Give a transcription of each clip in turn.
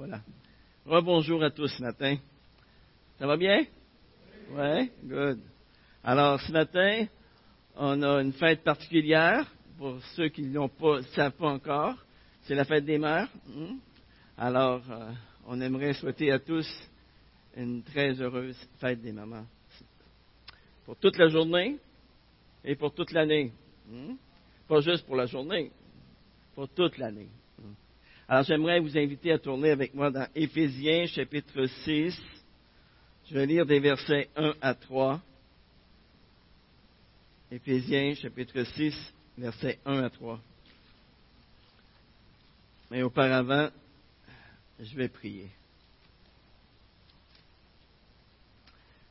Voilà. Rebonjour à tous ce matin. Ça va bien? Oui? Good. Alors, ce matin, on a une fête particulière pour ceux qui ne pas, savent pas encore. C'est la fête des mères. Hmm? Alors, euh, on aimerait souhaiter à tous une très heureuse fête des mamans. Pour toute la journée et pour toute l'année. Hmm? Pas juste pour la journée, pour toute l'année. Alors j'aimerais vous inviter à tourner avec moi dans Éphésiens chapitre 6. Je vais lire des versets 1 à 3. Éphésiens chapitre 6, versets 1 à 3. Mais auparavant, je vais prier.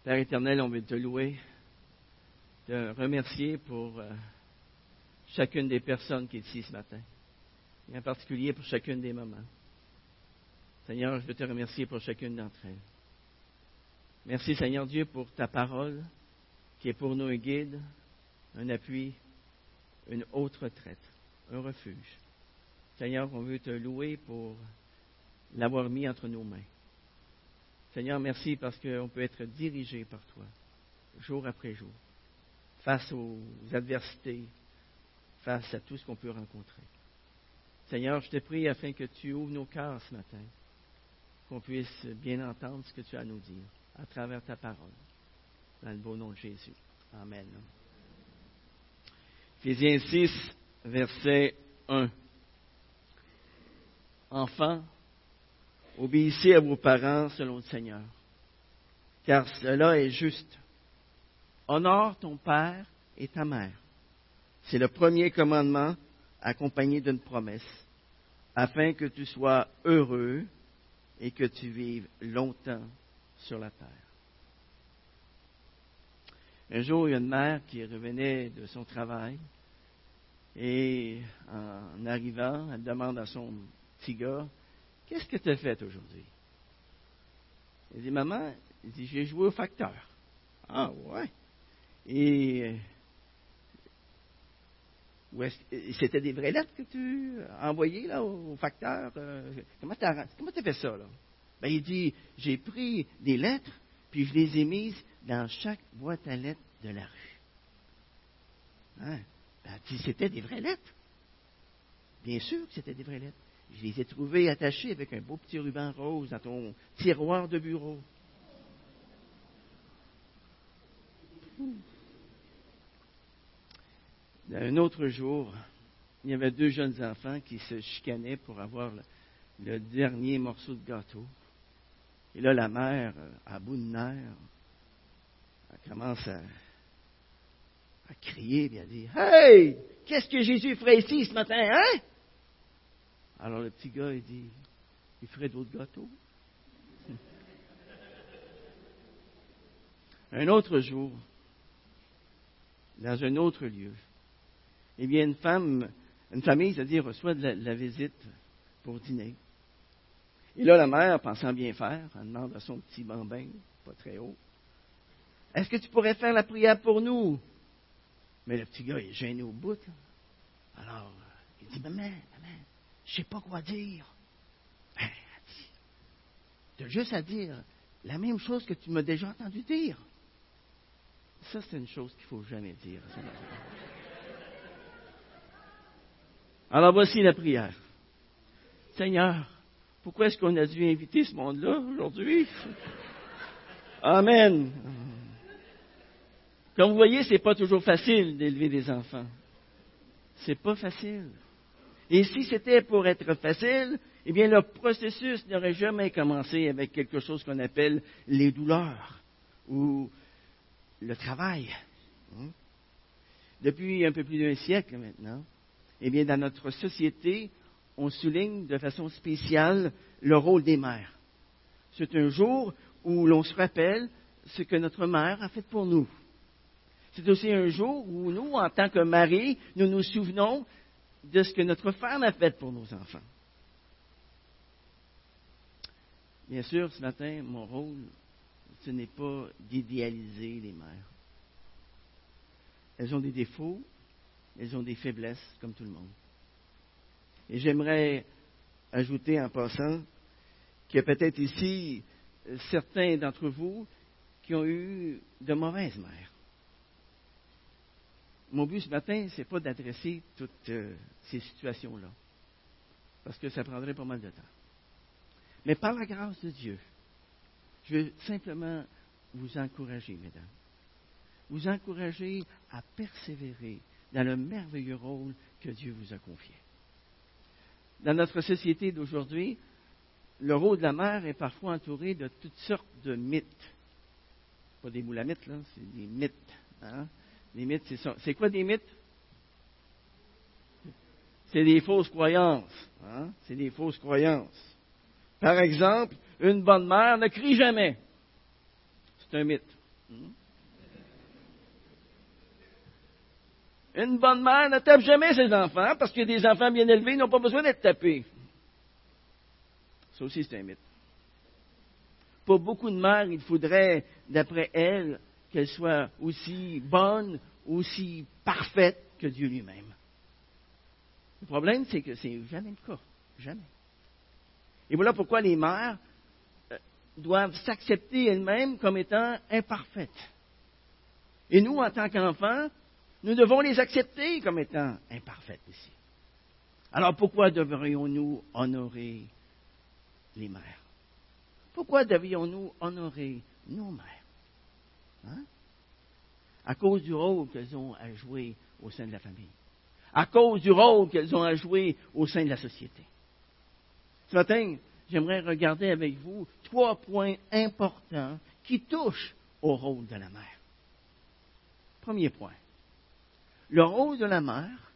Père éternel, on veut te louer, te remercier pour euh, chacune des personnes qui est ici ce matin et en particulier pour chacune des mamans. Seigneur, je veux te remercier pour chacune d'entre elles. Merci, Seigneur Dieu, pour ta parole qui est pour nous un guide, un appui, une haute retraite, un refuge. Seigneur, on veut te louer pour l'avoir mis entre nos mains. Seigneur, merci parce qu'on peut être dirigé par toi, jour après jour, face aux adversités, face à tout ce qu'on peut rencontrer. Seigneur, je te prie afin que tu ouvres nos cœurs ce matin, qu'on puisse bien entendre ce que tu as à nous dire à travers ta parole. Dans le beau nom de Jésus. Amen. Éphésiens 6, verset 1. Enfants, obéissez à vos parents selon le Seigneur, car cela est juste. Honore ton père et ta mère. C'est le premier commandement accompagné d'une promesse, afin que tu sois heureux et que tu vives longtemps sur la terre. Un jour, il y a une mère qui revenait de son travail et en arrivant, elle demande à son petit gars, Qu'est-ce que tu as fait aujourd'hui? Il dit, Maman, j'ai joué au facteur. Ah ouais. Et c'était des vraies lettres que tu as envoyées là, au, facteur? Euh, comment tu as, fait ça? Là? Ben, il dit, j'ai pris des lettres, puis je les ai mises dans chaque boîte à lettres de la rue. Hein? Ben, c'était des vraies lettres. Bien sûr que c'était des vraies lettres. Je les ai trouvées attachées avec un beau petit ruban rose dans ton tiroir de bureau. Un autre jour, il y avait deux jeunes enfants qui se chicanaient pour avoir le, dernier morceau de gâteau. Et là, la mère, euh, à bout de nerfs, elle commence à, crier et à dire Hey, qu'est-ce que Jésus ferait ici ce matin, hein Alors le petit gars, il dit Il ferait d'autres gâteaux. un autre jour, dans un autre lieu, eh bien, une femme, une famille, c'est-à-dire, reçoit de la, visite pour dîner. Et là, la mère, pensant bien faire, elle demande à son petit bambin, pas très haut, Est-ce que tu pourrais faire la prière pour nous? Mais le petit gars, est gêné au bout. Alors, il dit, maman, maman, je sais pas quoi dire. Ben, elle dit, tu as juste à dire la même chose que tu m'as déjà entendu dire. Ça, c'est une chose qu'il ne faut jamais dire. Alors voici la prière. Seigneur, pourquoi est-ce qu'on a dû inviter ce monde-là aujourd'hui? Amen. Comme vous voyez, ce n'est pas toujours facile d'élever des enfants. C'est pas facile. Et si c'était pour être facile, eh bien, le processus n'aurait jamais commencé avec quelque chose qu'on appelle les douleurs ou le travail. Hein? Depuis un peu plus d'un siècle maintenant, eh bien, dans notre société, on souligne de façon spéciale le rôle des mères. C'est un jour où l'on se rappelle ce que notre mère a fait pour nous. C'est aussi un jour où nous, en tant que mari, nous nous souvenons de ce que notre femme a fait pour nos enfants. Bien sûr, ce matin, mon rôle, ce n'est pas d'idéaliser les mères. Elles ont des défauts, elles ont des faiblesses comme tout le monde. Et j'aimerais ajouter en passant qu'il y a peut-être ici euh, certains d'entre vous qui ont eu de mauvaises mères. Mon but ce matin, ce n'est pas d'adresser toutes euh, ces situations-là, parce que ça prendrait pas mal de temps. Mais par la grâce de Dieu, je veux simplement vous encourager, mesdames. Vous encourager à persévérer dans le merveilleux rôle que Dieu vous a confié. Dans notre société d'aujourd'hui, le rôle de la mère est parfois entouré de toutes sortes de mythes. Pas des moulamites, là, c'est des mythes. Hein? Des mythes, c'est ça. C'est quoi des mythes? C'est des fausses croyances. Hein? C'est des fausses croyances. Par exemple, une bonne mère ne crie jamais. C'est un mythe. Une bonne mère ne tape jamais ses enfants parce que des enfants bien élevés n'ont pas besoin d'être tapés. Ça aussi, c'est un mythe. Pour beaucoup de mères, il faudrait, d'après elles, qu'elles soient aussi bonnes, aussi parfaites que Dieu lui-même. Le problème, c'est que c'est jamais le cas. Jamais. Et voilà pourquoi les mères euh, doivent s'accepter elles-mêmes comme étant imparfaites. Et nous, en tant qu'enfants, nous devons les accepter comme étant imparfaites ici. Alors pourquoi devrions-nous honorer les mères? Pourquoi devrions-nous honorer nos mères? Hein? À cause du rôle qu'elles ont à jouer au sein de la famille. À cause du rôle qu'elles ont à jouer au sein de la société. Ce matin, j'aimerais regarder avec vous trois points importants qui touchent au rôle de la mère. Premier point. Le rôle de la mère,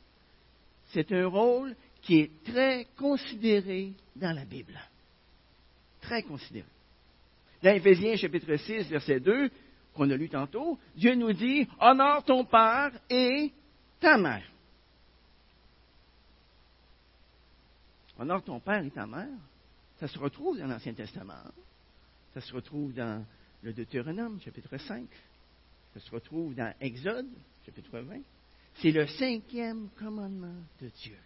c'est un rôle qui est très considéré dans la Bible. Très considéré. Dans Éphésiens chapitre 6, verset 2, qu'on a lu tantôt, Dieu nous dit, honore ton père et ta mère. Honore ton père et ta mère. Ça se retrouve dans l'Ancien Testament. Ça se retrouve dans le Deutéronome, chapitre 5. Ça se retrouve dans Exode, chapitre 20. C'est le cinquième commandement de Dieu.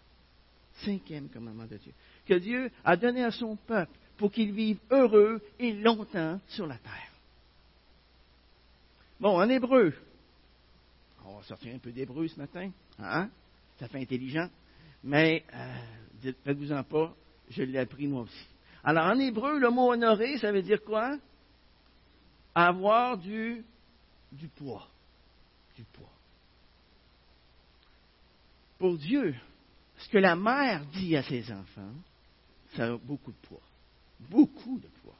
Cinquième commandement de Dieu. Que Dieu a donné à son peuple pour qu'il vive heureux et longtemps sur la terre. Bon, en hébreu, on va sortir un peu d'hébreu ce matin. Hein? Ça fait intelligent. Mais, euh, faites-vous-en pas, je l'ai appris moi aussi. Alors, en hébreu, le mot honorer, ça veut dire quoi? Avoir du poids. Du poids. Pour Dieu, ce que la mère dit à ses enfants, ça a beaucoup de poids. Beaucoup de poids.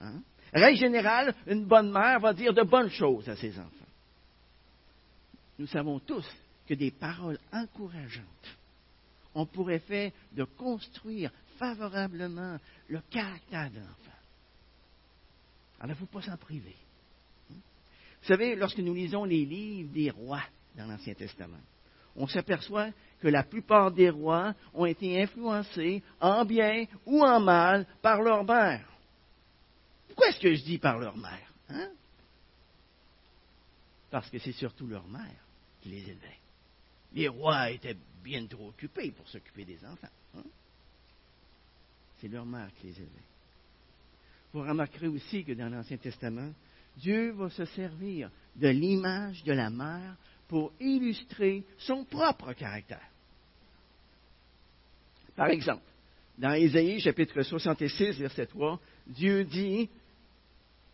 Hein? Règle générale, une bonne mère va dire de bonnes choses à ses enfants. Nous savons tous que des paroles encourageantes ont pour effet de construire favorablement le caractère de l'enfant. Alors, il ne faut pas s'en priver. Vous savez, lorsque nous lisons les livres des rois dans l'Ancien Testament, on s'aperçoit que la plupart des rois ont été influencés, en bien ou en mal, par leur mère. Pourquoi est-ce que je dis par leur mère hein? Parce que c'est surtout leur mère qui les élevait. Les rois étaient bien trop occupés pour s'occuper des enfants. Hein? C'est leur mère qui les élevait. Vous remarquerez aussi que dans l'Ancien Testament, Dieu va se servir de l'image de la mère pour illustrer son propre caractère. Par exemple, dans Ésaïe chapitre 66, verset 3, Dieu dit,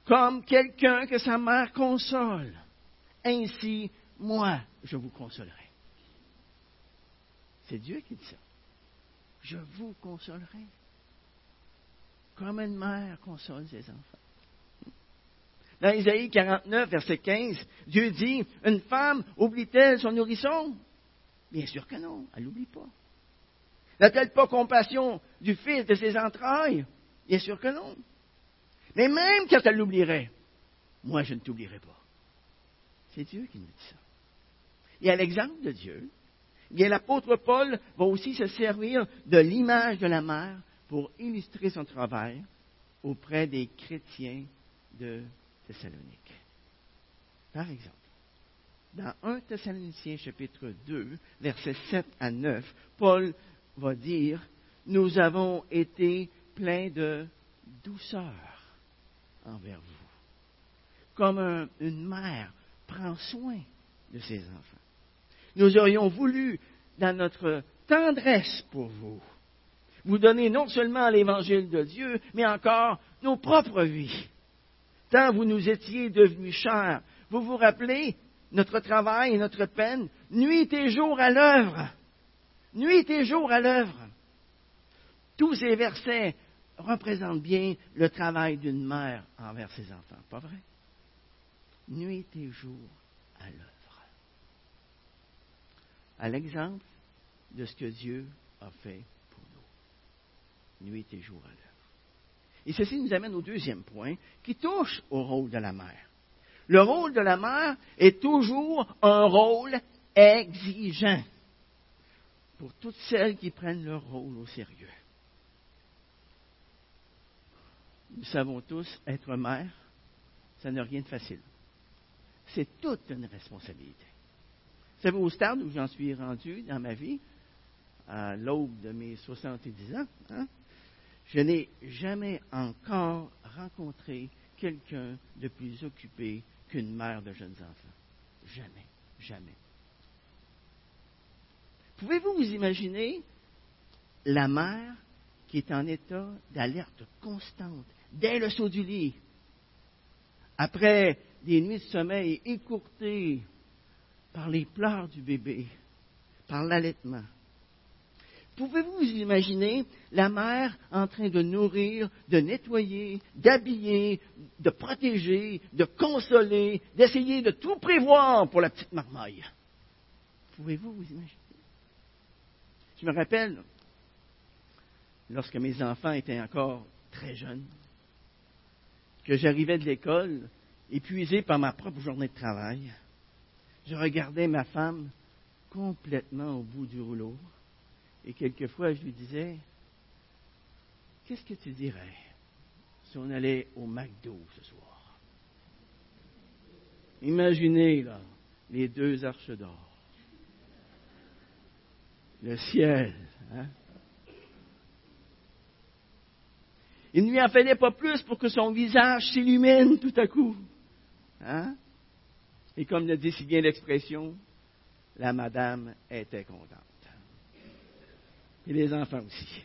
comme quelqu'un que sa mère console, ainsi moi je vous consolerai. C'est Dieu qui dit ça. Je vous consolerai. Comme une mère console ses enfants. Dans Isaïe 49, verset 15, Dieu dit, une femme oublie-t-elle son nourrisson? Bien sûr que non, elle n'oublie pas. N'a-t-elle pas compassion du fils de ses entrailles? Bien sûr que non. Mais même quand elle l'oublierait, moi je ne t'oublierai pas. C'est Dieu qui nous dit ça. Et à l'exemple de Dieu, bien l'apôtre Paul va aussi se servir de l'image de la mère pour illustrer son travail auprès des chrétiens de Thessalonique. Par exemple, dans 1 Thessaloniciens chapitre 2, versets 7 à 9, Paul va dire, nous avons été pleins de douceur envers vous, comme une mère prend soin de ses enfants. Nous aurions voulu, dans notre tendresse pour vous, vous donner non seulement l'évangile de Dieu, mais encore nos propres vies. Tant vous nous étiez devenus chers, vous vous rappelez notre travail et notre peine, nuit et jour à l'œuvre. Nuit et jour à l'œuvre. Tous ces versets représentent bien le travail d'une mère envers ses enfants, pas vrai? Nuit et jour à l'œuvre. À l'exemple de ce que Dieu a fait pour nous. Nuit et jour à l'œuvre. Et ceci nous amène au deuxième point qui touche au rôle de la mère. Le rôle de la mère est toujours un rôle exigeant pour toutes celles qui prennent leur rôle au sérieux. Nous savons tous, être mère, ça n'a rien de facile. C'est toute une responsabilité. Vous savez, au stade où j'en suis rendu dans ma vie, à l'aube de mes 70 ans, hein, je n'ai jamais encore rencontré quelqu'un de plus occupé qu'une mère de jeunes enfants. Jamais, jamais. Pouvez-vous vous imaginer la mère qui est en état d'alerte constante dès le saut du lit, après des nuits de sommeil écourtées par les pleurs du bébé, par l'allaitement? Pouvez-vous vous imaginer la mère en train de nourrir, de nettoyer, d'habiller, de protéger, de consoler, d'essayer de tout prévoir pour la petite marmaille? Pouvez-vous vous imaginer? Je me rappelle, lorsque mes enfants étaient encore très jeunes, que j'arrivais de l'école, épuisé par ma propre journée de travail, je regardais ma femme complètement au bout du rouleau, et quelquefois, je lui disais, qu'est-ce que tu dirais si on allait au McDo ce soir? Imaginez, là, les deux arches d'or. Le ciel. Hein? Il ne lui en fallait pas plus pour que son visage s'illumine tout à coup. Hein? Et comme le dit si bien l'expression, la madame était contente et les enfants aussi.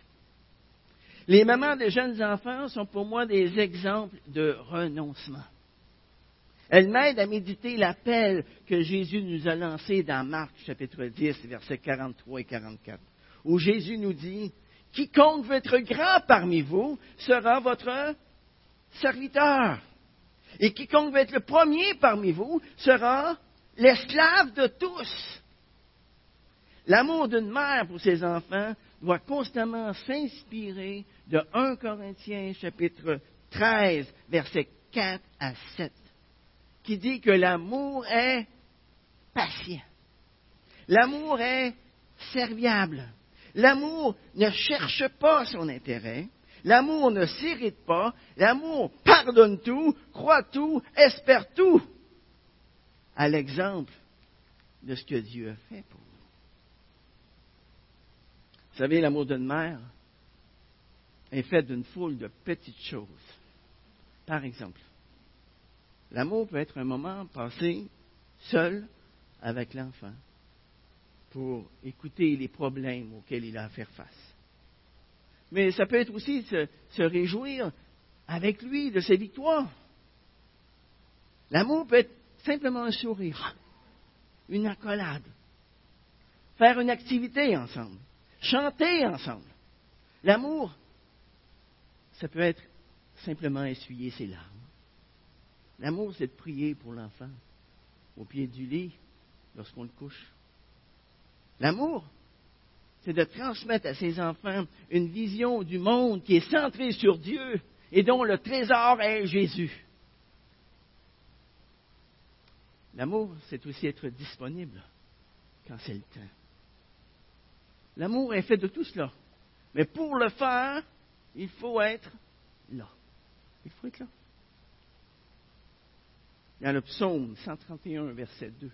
Les mamans des jeunes enfants sont pour moi des exemples de renoncement. Elles m'aident à méditer l'appel que Jésus nous a lancé dans Marc chapitre 10, versets 43 et 44, où Jésus nous dit, Quiconque veut être grand parmi vous sera votre serviteur. Et quiconque veut être le premier parmi vous sera l'esclave de tous. L'amour d'une mère pour ses enfants doit constamment s'inspirer de 1 Corinthiens chapitre 13, versets 4 à 7, qui dit que l'amour est patient. L'amour est serviable. L'amour ne cherche pas son intérêt. L'amour ne s'irrite pas. L'amour pardonne tout, croit tout, espère tout. À l'exemple de ce que Dieu a fait pour vous savez, l'amour d'une mère est fait d'une foule de petites choses. Par exemple, l'amour peut être un moment passé seul avec l'enfant pour écouter les problèmes auxquels il a à faire face. Mais ça peut être aussi se, se réjouir avec lui de ses victoires. L'amour peut être simplement un sourire, une accolade, faire une activité ensemble chanter ensemble. L'amour, ça peut être simplement essuyer ses larmes. L'amour, c'est de prier pour l'enfant au pied du lit lorsqu'on le couche. L'amour, c'est de transmettre à ses enfants une vision du monde qui est centrée sur Dieu et dont le trésor est Jésus. L'amour, c'est aussi être disponible quand c'est le temps. L'amour est fait de tout cela. Mais pour le faire, il faut être là. Il faut être là. A le psaume 131, verset 2.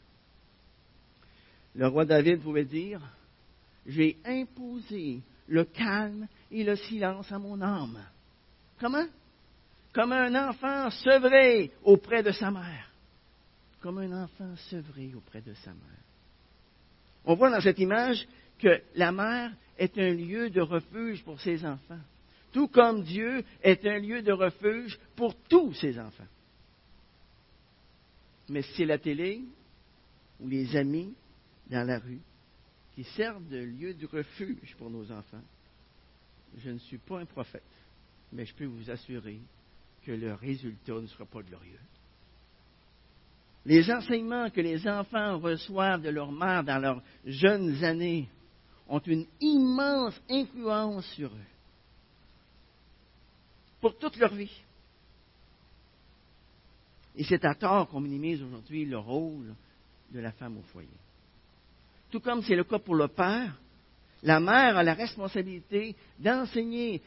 Le roi David pouvait dire, J'ai imposé le calme et le silence à mon âme Comment? Comme un enfant sevré auprès de sa mère. Comme un enfant sevré auprès de sa mère. On voit dans cette image que la mère est un lieu de refuge pour ses enfants, tout comme Dieu est un lieu de refuge pour tous ses enfants. Mais c'est la télé ou les amis dans la rue qui servent de lieu de refuge pour nos enfants. Je ne suis pas un prophète, mais je peux vous assurer que le résultat ne sera pas glorieux. Les enseignements que les enfants reçoivent de leur mère dans leurs jeunes années ont une immense influence sur eux pour toute leur vie. Et c'est à tort qu'on minimise aujourd'hui le rôle de la femme au foyer. Tout comme c'est le cas pour le père, la mère a la responsabilité d'enseigner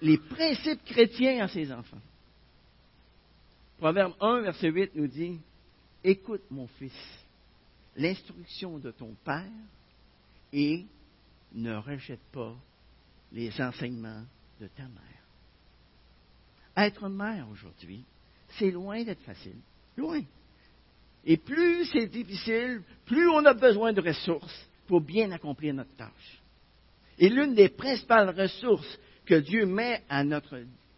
les principes chrétiens à ses enfants. Proverbe 1, verset 8 nous dit, Écoute mon fils, l'instruction de ton père et ne rejette pas les enseignements de ta mère. Être mère aujourd'hui, c'est loin d'être facile. Loin. Et plus c'est difficile, plus on a besoin de ressources pour bien accomplir notre tâche. Et l'une des principales ressources que Dieu met à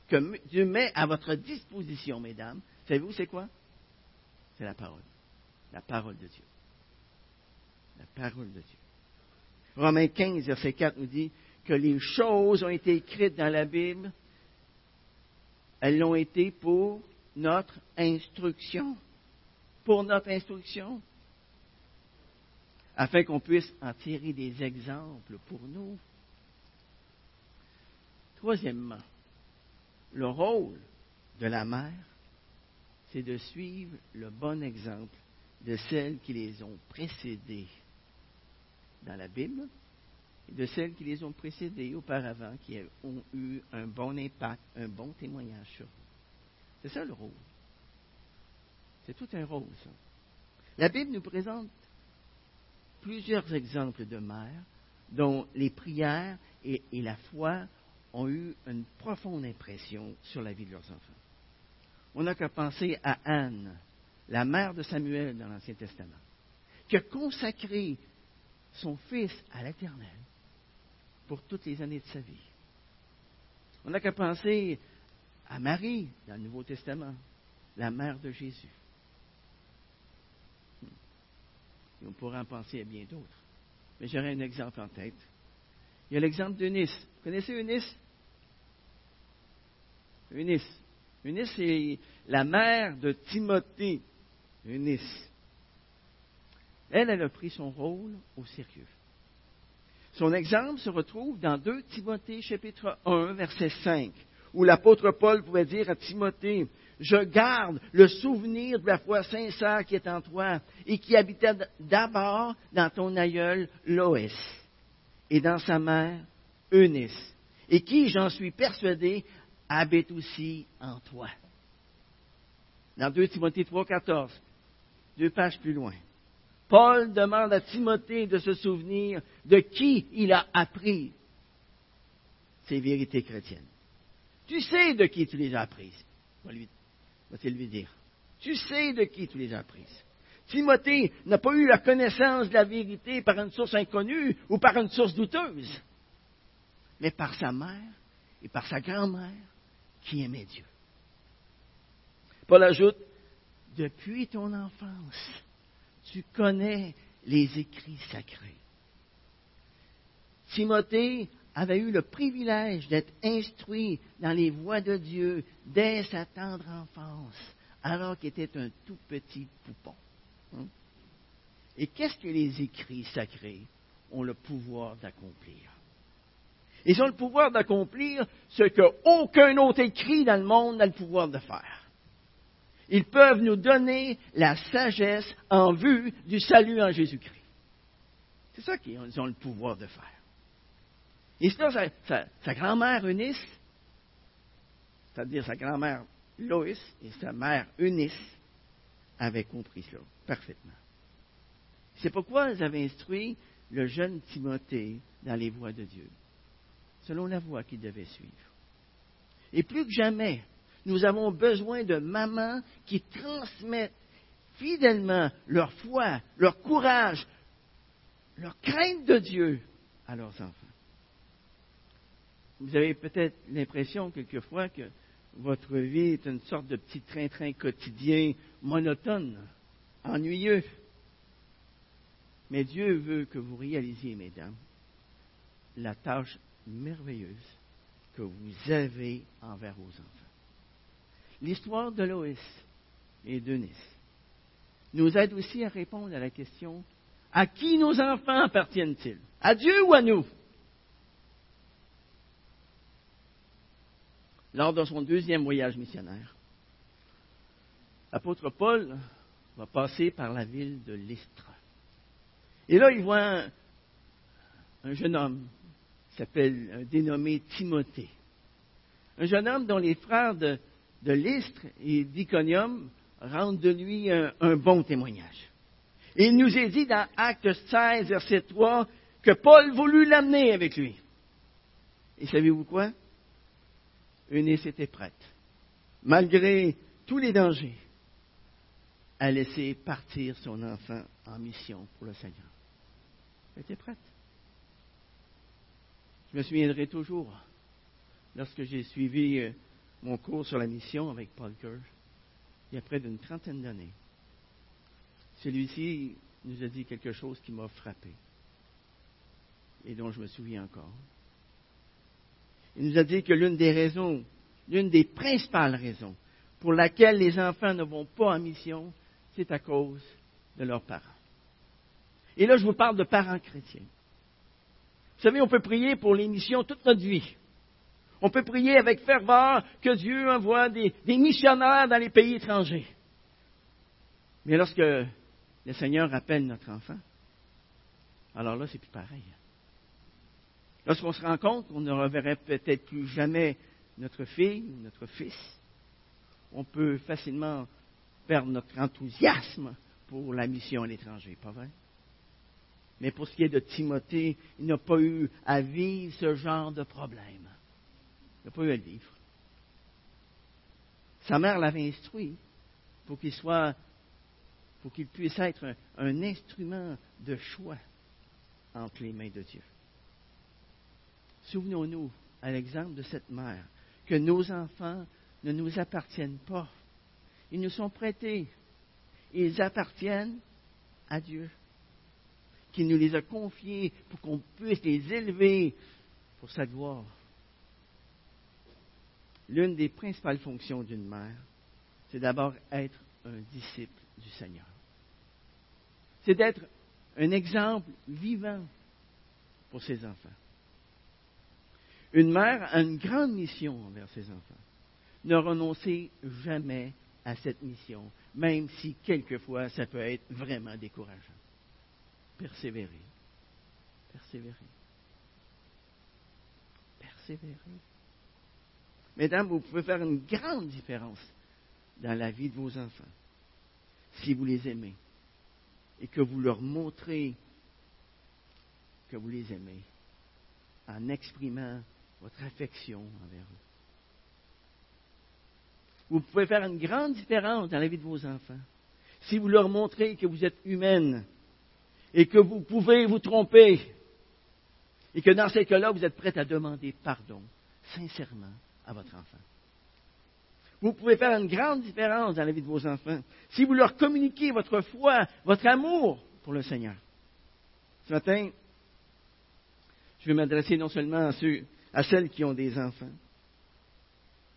que Dieu met à votre disposition, mesdames, savez-vous c'est quoi? C'est la parole. La parole de Dieu. La parole de Dieu. Romains 15, verset 4 nous dit que les choses ont été écrites dans la Bible, elles l'ont été pour notre instruction. Pour notre instruction. Afin qu'on puisse en tirer des exemples pour nous. Troisièmement, le rôle de la mère, c'est de suivre le bon exemple de celles qui les ont précédées dans la Bible et de celles qui les ont précédées auparavant, qui ont eu un bon impact, un bon témoignage sur. C'est ça le rôle. C'est tout un rôle, ça. La Bible nous présente plusieurs exemples de mères dont les prières et la foi ont eu une profonde impression sur la vie de leurs enfants. On n'a qu'à penser à Anne, la mère de Samuel dans l'Ancien Testament, qui a consacré son fils à l'Éternel pour toutes les années de sa vie. On n'a qu'à penser à Marie dans le Nouveau Testament, la mère de Jésus. Et on pourrait en penser à bien d'autres. Mais j'aurais un exemple en tête. Il y a l'exemple d'Eunice. Vous connaissez Eunice? Eunice. Eunice, c'est la mère de Timothée. Eunice. Elle, elle a pris son rôle au sérieux. Son exemple se retrouve dans 2 Timothée chapitre 1, verset 5, où l'apôtre Paul pouvait dire à Timothée, Je garde le souvenir de la foi sincère qui est en toi et qui habitait d'abord dans ton aïeul Loès et dans sa mère Eunice, et qui, j'en suis persuadé, habite aussi en toi. Dans 2 Timothée 3, 14, deux pages plus loin. Paul demande à Timothée de se souvenir de qui il a appris ces vérités chrétiennes. Tu sais de qui tu les as apprises. Va-t-il lui dire. Tu sais de qui tu les as apprises. Timothée n'a pas eu la connaissance de la vérité par une source inconnue ou par une source douteuse, mais par sa mère et par sa grand-mère qui aimait Dieu. Paul ajoute, depuis ton enfance, tu connais les écrits sacrés. Timothée avait eu le privilège d'être instruit dans les voies de Dieu dès sa tendre enfance, alors qu'il était un tout petit poupon. Hein? Et qu'est-ce que les écrits sacrés ont le pouvoir d'accomplir? Ils ont le pouvoir d'accomplir ce qu'aucun autre écrit dans le monde n'a le pouvoir de faire. Ils peuvent nous donner la sagesse en vue du salut en Jésus-Christ. C'est ça qu'ils ont le pouvoir de faire. Et ça, sa, grand-mère Eunice, c'est-à-dire sa grand-mère Loïs et sa mère Eunice, avaient compris cela parfaitement. C'est pourquoi elles avaient instruit le jeune Timothée dans les voies de Dieu, selon la voie qu'il devait suivre. Et plus que jamais, nous avons besoin de mamans qui transmettent fidèlement leur foi, leur courage, leur crainte de Dieu à leurs enfants. Vous avez peut-être l'impression quelquefois que votre vie est une sorte de petit train-train quotidien monotone, ennuyeux. Mais Dieu veut que vous réalisiez, mesdames, la tâche merveilleuse que vous avez envers vos enfants. L'histoire de Loïs et d'Eunice nous aide aussi à répondre à la question à qui nos enfants appartiennent-ils? À Dieu ou à nous? Lors de son deuxième voyage missionnaire, l'apôtre Paul va passer par la ville de Lystre. Et là, il voit un, jeune homme qui s'appelle dénommé Timothée. Un jeune homme dont les frères de, de Lystre et d'Iconium rendent de lui un, bon témoignage. Il nous est dit dans Acte 16, verset 3, que Paul voulut l'amener avec lui. Et savez-vous quoi? Eunice était prête, malgré tous les dangers, à laisser partir son enfant en mission pour le Seigneur. Elle était prête. Je me souviendrai toujours, lorsque j'ai suivi euh, mon cours sur la mission avec Paul Kerr, il y a près d'une trentaine d'années, celui-ci nous a dit quelque chose qui m'a frappé et dont je me souviens encore. Il nous a dit que l'une des raisons, l'une des principales raisons pour laquelle les enfants ne vont pas en mission, c'est à cause de leurs parents. Et là, je vous parle de parents chrétiens. Vous savez, on peut prier pour les missions toute notre vie. On peut prier avec ferveur que Dieu envoie des, missionnaires dans les pays étrangers. Mais lorsque le Seigneur appelle notre enfant, alors là, c'est plus pareil. Lorsqu'on se rend compte qu'on ne reverrait peut-être plus jamais notre fille ou notre fils, on peut facilement perdre notre enthousiasme pour la mission à l'étranger, pas vrai? Mais pour ce qui est de Timothée, il n'a pas eu à vivre ce genre de problème. N'a pas eu à le. Sa mère l'avait instruit pour qu'il soit, pour qu'il puisse être un, un instrument de choix entre les mains de Dieu. Souvenons-nous, à l'exemple de cette mère, que nos enfants ne nous appartiennent pas. Ils nous sont prêtés. Ils appartiennent à Dieu, qui nous les a confiés pour qu'on puisse les élever pour sa gloire. L'une des principales fonctions d'une mère, c'est d'abord être un disciple du Seigneur. C'est d'être un exemple vivant pour ses enfants. Une mère a une grande mission envers ses enfants. Ne renoncez jamais à cette mission, même si quelquefois ça peut être vraiment décourageant. Persévérez. Persévérez. Persévérez. Mesdames, vous pouvez faire une grande différence dans la vie de vos enfants si vous les aimez et que vous leur montrez que vous les aimez en exprimant votre affection envers eux. Vous pouvez faire une grande différence dans la vie de vos enfants si vous leur montrez que vous êtes humaine et que vous pouvez vous tromper et que dans ces cas-là, vous êtes prête à demander pardon sincèrement à votre enfant. Vous pouvez faire une grande différence dans la vie de vos enfants si vous leur communiquez votre foi, votre amour pour le Seigneur. Ce matin, je vais m'adresser non seulement à celles qui ont des enfants,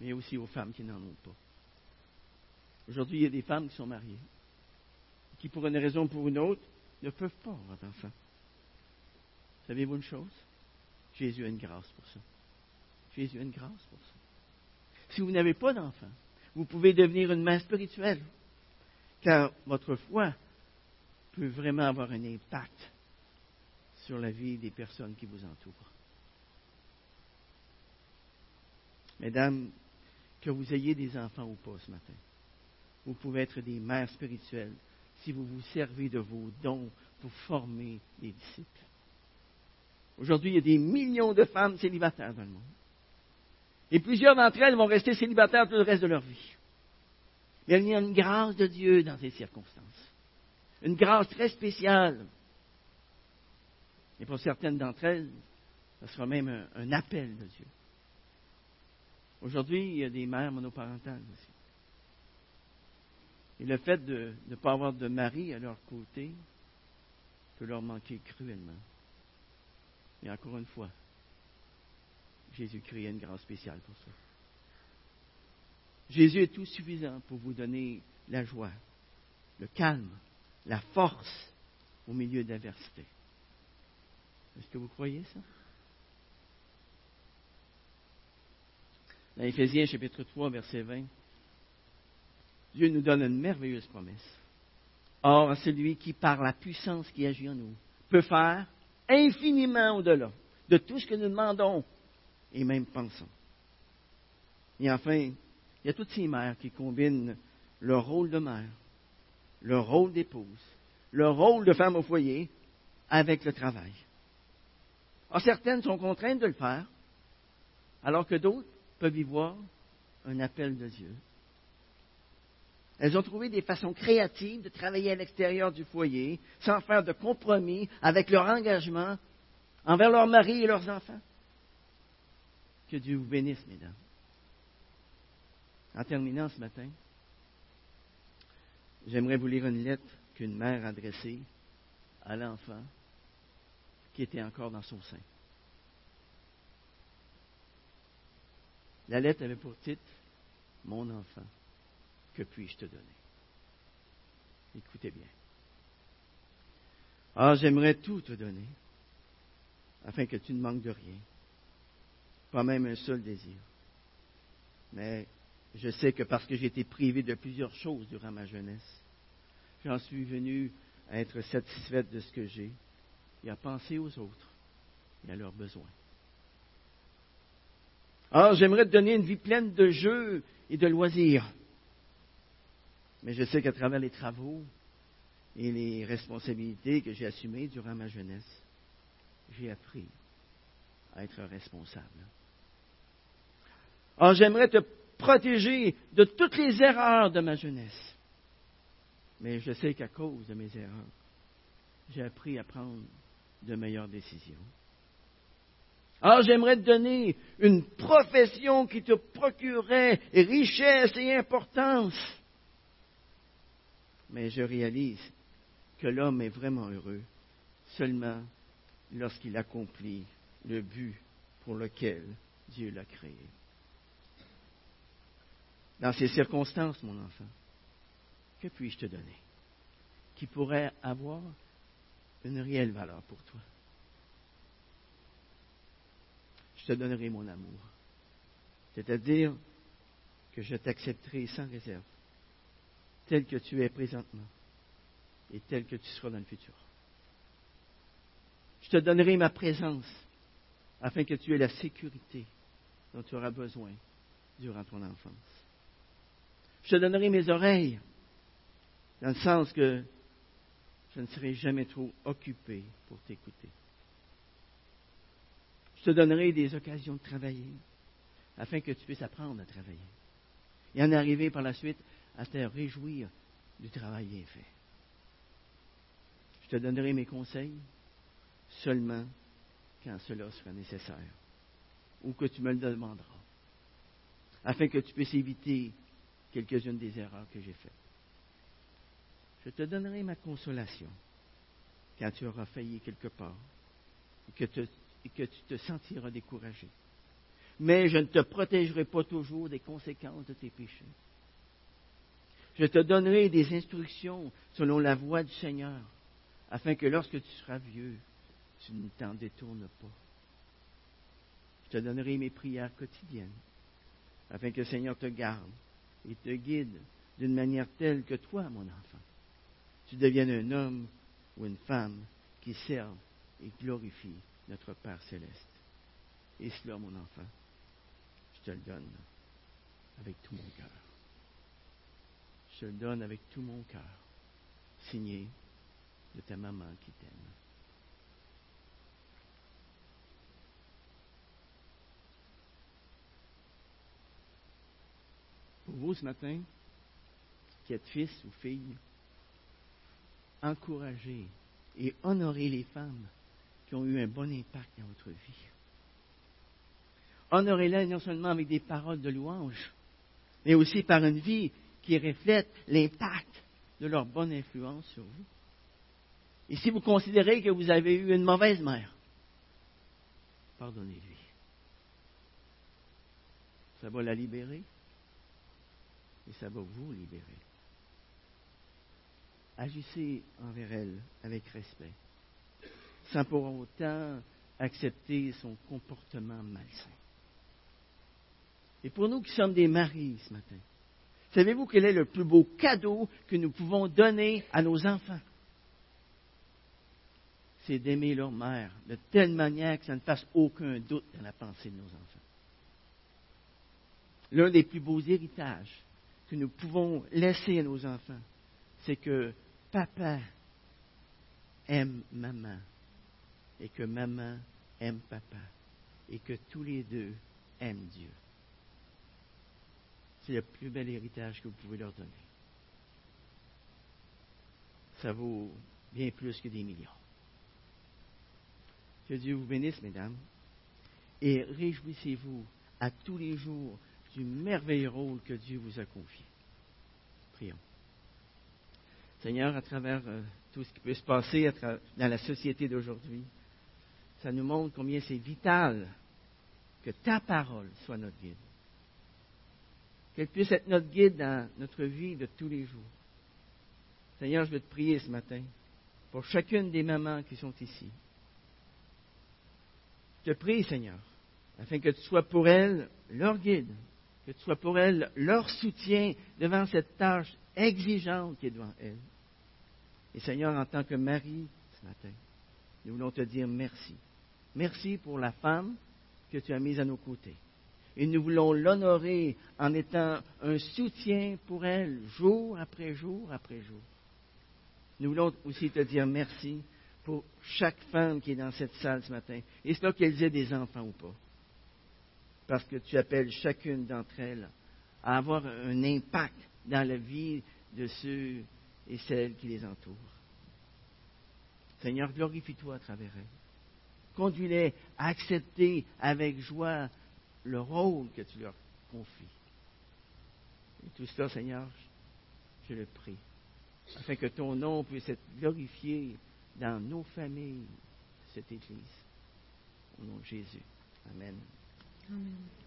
mais aussi aux femmes qui n'en ont pas. Aujourd'hui, il y a des femmes qui sont mariées, qui pour une raison ou pour une autre ne peuvent pas avoir d'enfants. Savez-vous une chose? Jésus a une grâce pour ça. Jésus a une grâce pour ça. Si vous n'avez pas d'enfants, vous pouvez devenir une mère spirituelle, car votre foi peut vraiment avoir un impact sur la vie des personnes qui vous entourent. Mesdames, que vous ayez des enfants ou pas ce matin, vous pouvez être des mères spirituelles si vous vous servez de vos dons pour former des disciples. Aujourd'hui, il y a des millions de femmes célibataires dans le monde. Et plusieurs d'entre elles vont rester célibataires tout le reste de leur vie. Mais il y a une grâce de Dieu dans ces circonstances. Une grâce très spéciale. Et pour certaines d'entre elles, ce sera même un, appel de Dieu. Aujourd'hui, il y a des mères monoparentales aussi. Et le fait de ne pas avoir de mari à leur côté peut leur manquer cruellement. Mais encore une fois, Jésus crée une grâce spéciale pour ça. Jésus est tout suffisant pour vous donner la joie, le calme, la force au milieu de l'adversité. Est-ce que vous croyez ça? Dans Éphésiens chapitre 3, verset 20, Dieu nous donne une merveilleuse promesse. Or, celui qui, par la puissance qui agit en nous, peut faire infiniment au-delà de tout ce que nous demandons et même pensons. Et enfin, il y a toutes ces mères qui combinent leur rôle de mère, leur rôle d'épouse, leur rôle de femme au foyer avec le travail. Or, certaines sont contraintes de le faire, alors que d'autres peuvent y voir un appel de Dieu. Elles ont trouvé des façons créatives de travailler à l'extérieur du foyer sans faire de compromis avec leur engagement envers leur mari et leurs enfants. Que Dieu vous bénisse, mesdames. En terminant ce matin, j'aimerais vous lire une lettre qu'une mère a adressée à l'enfant qui était encore dans son sein. La lettre avait pour titre Mon enfant, que puis-je te donner Écoutez bien. Ah, j'aimerais tout te donner, afin que tu ne manques de rien, pas même un seul désir. Mais je sais que parce que j'ai été privé de plusieurs choses durant ma jeunesse, j'en suis venu à être satisfaite de ce que j'ai et à penser aux autres et à leurs besoins. Alors, j'aimerais te donner une vie pleine de jeux et de loisirs. Mais je sais qu'à travers les travaux et les responsabilités que j'ai assumées durant ma jeunesse, j'ai appris à être responsable. Alors, j'aimerais te protéger de toutes les erreurs de ma jeunesse. Mais je sais qu'à cause de mes erreurs, j'ai appris à prendre de meilleures décisions. Alors j'aimerais te donner une profession qui te procurerait richesse et importance. Mais je réalise que l'homme est vraiment heureux seulement lorsqu'il accomplit le but pour lequel Dieu l'a créé. Dans ces circonstances, mon enfant, que puis-je te donner qui pourrait avoir une réelle valeur pour toi? Je te donnerai mon amour. C'est-à-dire que je t'accepterai sans réserve, tel que tu es présentement et tel que tu seras dans le futur. Je te donnerai ma présence afin que tu aies la sécurité dont tu auras besoin durant ton enfance. Je te donnerai mes oreilles, dans le sens que je ne serai jamais trop occupé pour t'écouter. Je te donnerai des occasions de travailler, afin que tu puisses apprendre à travailler. Et en arriver par la suite à te réjouir du travail bien fait. Je te donnerai mes conseils seulement quand cela sera nécessaire, ou que tu me le demanderas, afin que tu puisses éviter quelques-unes des erreurs que j'ai faites. Je te donnerai ma consolation quand tu auras failli quelque part et que, tu te sentiras découragé. Mais je ne te protégerai pas toujours des conséquences de tes péchés. Je te donnerai des instructions selon la voie du Seigneur, afin que lorsque tu seras vieux, tu ne t'en détournes pas. Je te donnerai mes prières quotidiennes, afin que le Seigneur te garde et te guide d'une manière telle que toi, mon enfant, tu deviennes un homme ou une femme qui serve et glorifie notre Père céleste. Et cela, mon enfant, je te le donne avec tout mon cœur. Je te le donne avec tout mon cœur, signé de ta maman qui t'aime. Vous ce matin, qui êtes fils ou fille, encouragez et honorez les femmes qui ont eu un bon impact dans votre vie. Honorez-les non seulement avec des paroles de louange, mais aussi par une vie qui reflète l'impact de leur bonne influence sur vous. Et si vous considérez que vous avez eu une mauvaise mère, pardonnez-lui. Ça va la libérer et ça va vous libérer. Agissez envers elle avec respect, sans pour autant accepter son comportement malsain. Et pour nous qui sommes des maris ce matin, savez-vous quel est le plus beau cadeau que nous pouvons donner à nos enfants? C'est d'aimer leur mère de telle manière que ça ne fasse aucun doute dans la pensée de nos enfants. L'un des plus beaux héritages que nous pouvons laisser à nos enfants, c'est que papa aime maman et que maman aime papa et que tous les deux aiment Dieu. C'est le plus bel héritage que vous pouvez leur donner. Ça vaut bien plus que des millions. Que Dieu vous bénisse, mesdames, et réjouissez-vous à tous les jours du merveilleux rôle que Dieu vous a confié. Prions. Seigneur, à travers euh, tout ce qui peut se passer dans la société d'aujourd'hui, ça nous montre combien c'est vital que ta parole soit notre guide. Qu'elle puisse être notre guide dans notre vie de tous les jours. Seigneur, je veux te prier ce matin pour chacune des mamans qui sont ici. Je te prie, Seigneur, afin que tu sois pour elles leur guide, que tu sois pour elles leur soutien devant cette tâche exigeante qui est devant elles. Et Seigneur, en tant que mari, ce matin, nous voulons te dire merci. Merci pour la femme que tu as mise à nos côtés. Et nous voulons l'honorer en étant un soutien pour elle jour après jour après jour. Nous voulons aussi te dire merci pour chaque femme qui est dans cette salle ce matin. Là qu'elles aient des enfants ou pas. Parce que tu appelles chacune d'entre elles à avoir un impact dans la vie de ceux et celles qui les entourent. Seigneur, glorifie-toi à travers elles. Conduis-les à accepter avec joie le rôle que tu leur confies. Et tout cela, Seigneur, je le prie, afin que ton nom puisse être glorifié dans nos familles, cette Église. Au nom de Jésus. Amen. Amen.